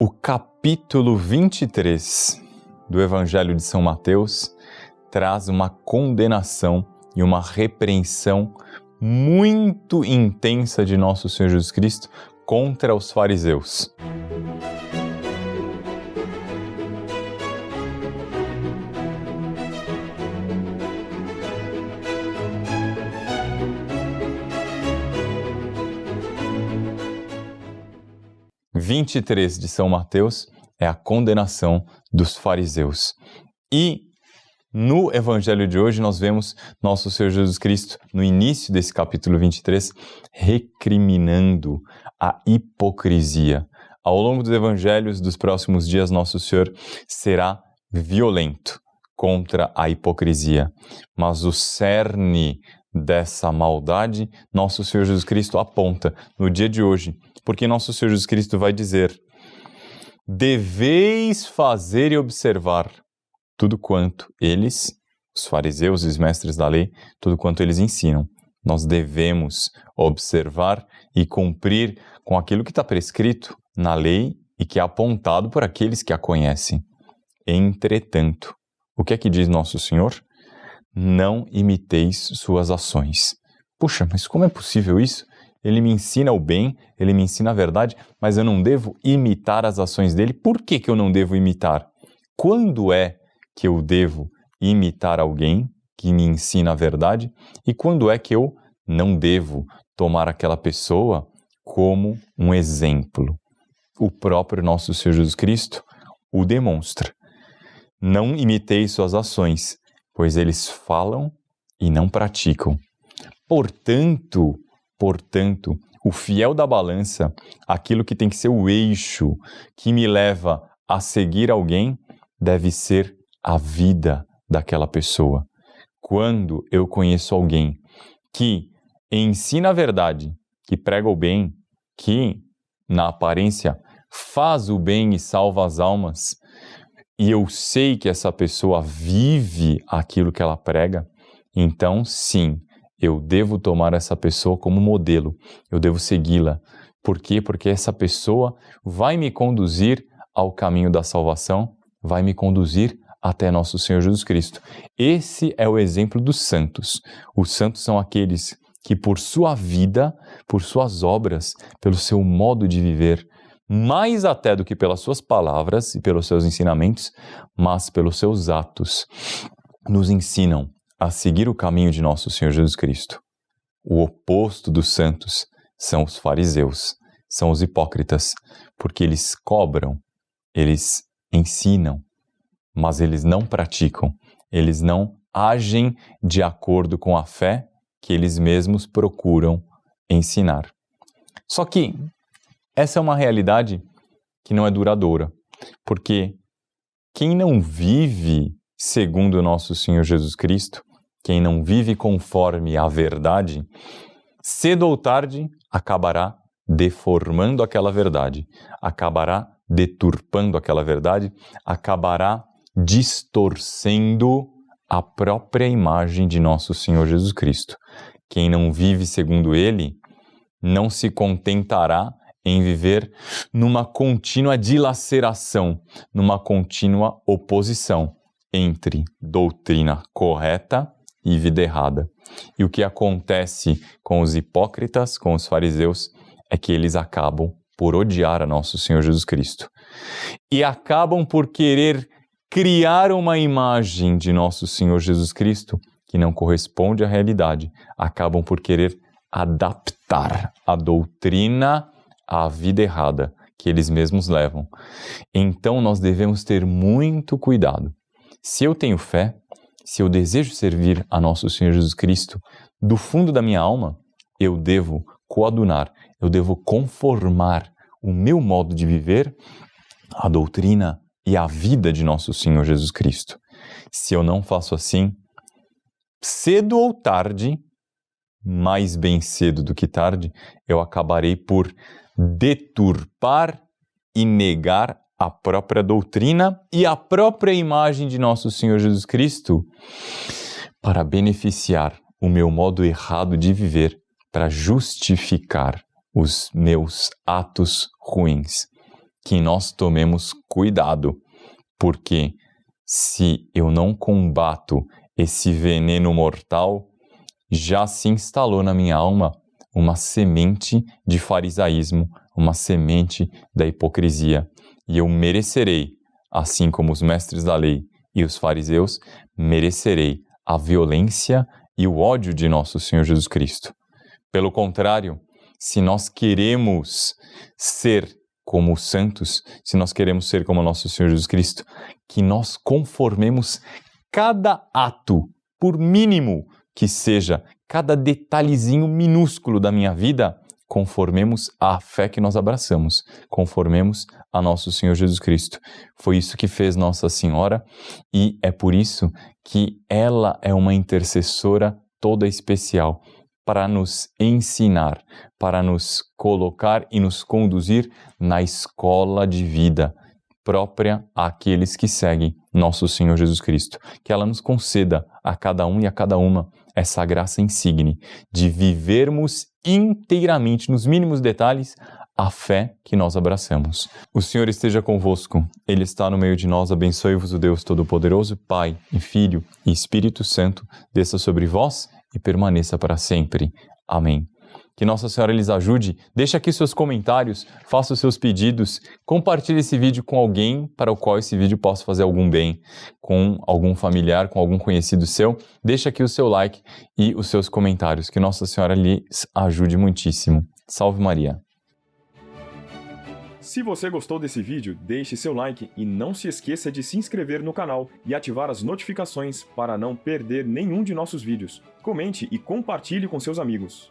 O capítulo 23 do Evangelho de São Mateus traz uma condenação e uma repreensão muito intensa de nosso Senhor Jesus Cristo contra os fariseus. 23 de São Mateus é a condenação dos fariseus. E no evangelho de hoje nós vemos nosso Senhor Jesus Cristo, no início desse capítulo 23, recriminando a hipocrisia. Ao longo dos evangelhos dos próximos dias, nosso Senhor será violento contra a hipocrisia. Mas o cerne dessa maldade, nosso Senhor Jesus Cristo aponta no dia de hoje, porque nosso Senhor Jesus Cristo vai dizer: Deveis fazer e observar tudo quanto eles, os fariseus e os mestres da lei, tudo quanto eles ensinam. Nós devemos observar e cumprir com aquilo que está prescrito na lei e que é apontado por aqueles que a conhecem. Entretanto, o que é que diz nosso Senhor? Não imiteis suas ações. Puxa, mas como é possível isso? Ele me ensina o bem, ele me ensina a verdade, mas eu não devo imitar as ações dele. Por que, que eu não devo imitar? Quando é que eu devo imitar alguém que me ensina a verdade? E quando é que eu não devo tomar aquela pessoa como um exemplo? O próprio nosso Senhor Jesus Cristo o demonstra. Não imitei suas ações, pois eles falam e não praticam. Portanto, portanto, o fiel da balança, aquilo que tem que ser o eixo que me leva a seguir alguém, deve ser a vida daquela pessoa. Quando eu conheço alguém que ensina a verdade, que prega o bem, que, na aparência, faz o bem e salva as almas, e eu sei que essa pessoa vive aquilo que ela prega, então sim, eu devo tomar essa pessoa como modelo, eu devo segui-la. Por quê? Porque essa pessoa vai me conduzir ao caminho da salvação, vai me conduzir até nosso Senhor Jesus Cristo. Esse é o exemplo dos santos. Os santos são aqueles que, por sua vida, por suas obras, pelo seu modo de viver, mais até do que pelas suas palavras e pelos seus ensinamentos, mas pelos seus atos, nos ensinam a seguir o caminho de nosso Senhor Jesus Cristo. O oposto dos santos são os fariseus, são os hipócritas, porque eles cobram, eles ensinam, mas eles não praticam, eles não agem de acordo com a fé que eles mesmos procuram ensinar. Só que essa é uma realidade que não é duradoura, porque quem não vive segundo o nosso Senhor Jesus Cristo, quem não vive conforme a verdade, cedo ou tarde acabará deformando aquela verdade, acabará deturpando aquela verdade, acabará distorcendo a própria imagem de nosso Senhor Jesus Cristo. Quem não vive segundo ele não se contentará em viver numa contínua dilaceração, numa contínua oposição entre doutrina correta e vida errada. E o que acontece com os hipócritas, com os fariseus, é que eles acabam por odiar a nosso Senhor Jesus Cristo. E acabam por querer criar uma imagem de nosso Senhor Jesus Cristo que não corresponde à realidade. Acabam por querer adaptar a doutrina à vida errada que eles mesmos levam. Então nós devemos ter muito cuidado. Se eu tenho fé, se eu desejo servir a nosso Senhor Jesus Cristo, do fundo da minha alma, eu devo coadunar, eu devo conformar o meu modo de viver à doutrina e à vida de nosso Senhor Jesus Cristo. Se eu não faço assim, cedo ou tarde, mais bem cedo do que tarde, eu acabarei por deturpar e negar a própria doutrina e a própria imagem de nosso Senhor Jesus Cristo para beneficiar o meu modo errado de viver, para justificar os meus atos ruins. que nós tomemos cuidado, porque se eu não combato esse veneno mortal, já se instalou na minha alma uma semente de farisaísmo, uma semente da hipocrisia, e eu merecerei, assim como os mestres da lei e os fariseus, merecerei a violência e o ódio de nosso Senhor Jesus Cristo. Pelo contrário, se nós queremos ser como os santos, se nós queremos ser como nosso Senhor Jesus Cristo, que nós conformemos cada ato, por mínimo que seja, cada detalhezinho minúsculo da minha vida, conformemos a fé que nós abraçamos, conformemos a nosso Senhor Jesus Cristo. Foi isso que fez Nossa Senhora e é por isso que ela é uma intercessora toda especial para nos ensinar, para nos colocar e nos conduzir na escola de vida própria àqueles que seguem nosso Senhor Jesus Cristo. Que ela nos conceda a cada um e a cada uma essa graça insigne de vivermos inteiramente, nos mínimos detalhes, a fé que nós abraçamos. O Senhor esteja convosco, Ele está no meio de nós. Abençoe-vos o Deus Todo-Poderoso, Pai e Filho e Espírito Santo, desça sobre vós e permaneça para sempre. Amém. Que Nossa Senhora lhes ajude. Deixe aqui seus comentários, faça os seus pedidos, compartilhe esse vídeo com alguém para o qual esse vídeo possa fazer algum bem, com algum familiar, com algum conhecido seu. Deixe aqui o seu like e os seus comentários. Que Nossa Senhora lhes ajude muitíssimo. Salve Maria. Se você gostou desse vídeo, deixe seu like e não se esqueça de se inscrever no canal e ativar as notificações para não perder nenhum de nossos vídeos. Comente e compartilhe com seus amigos.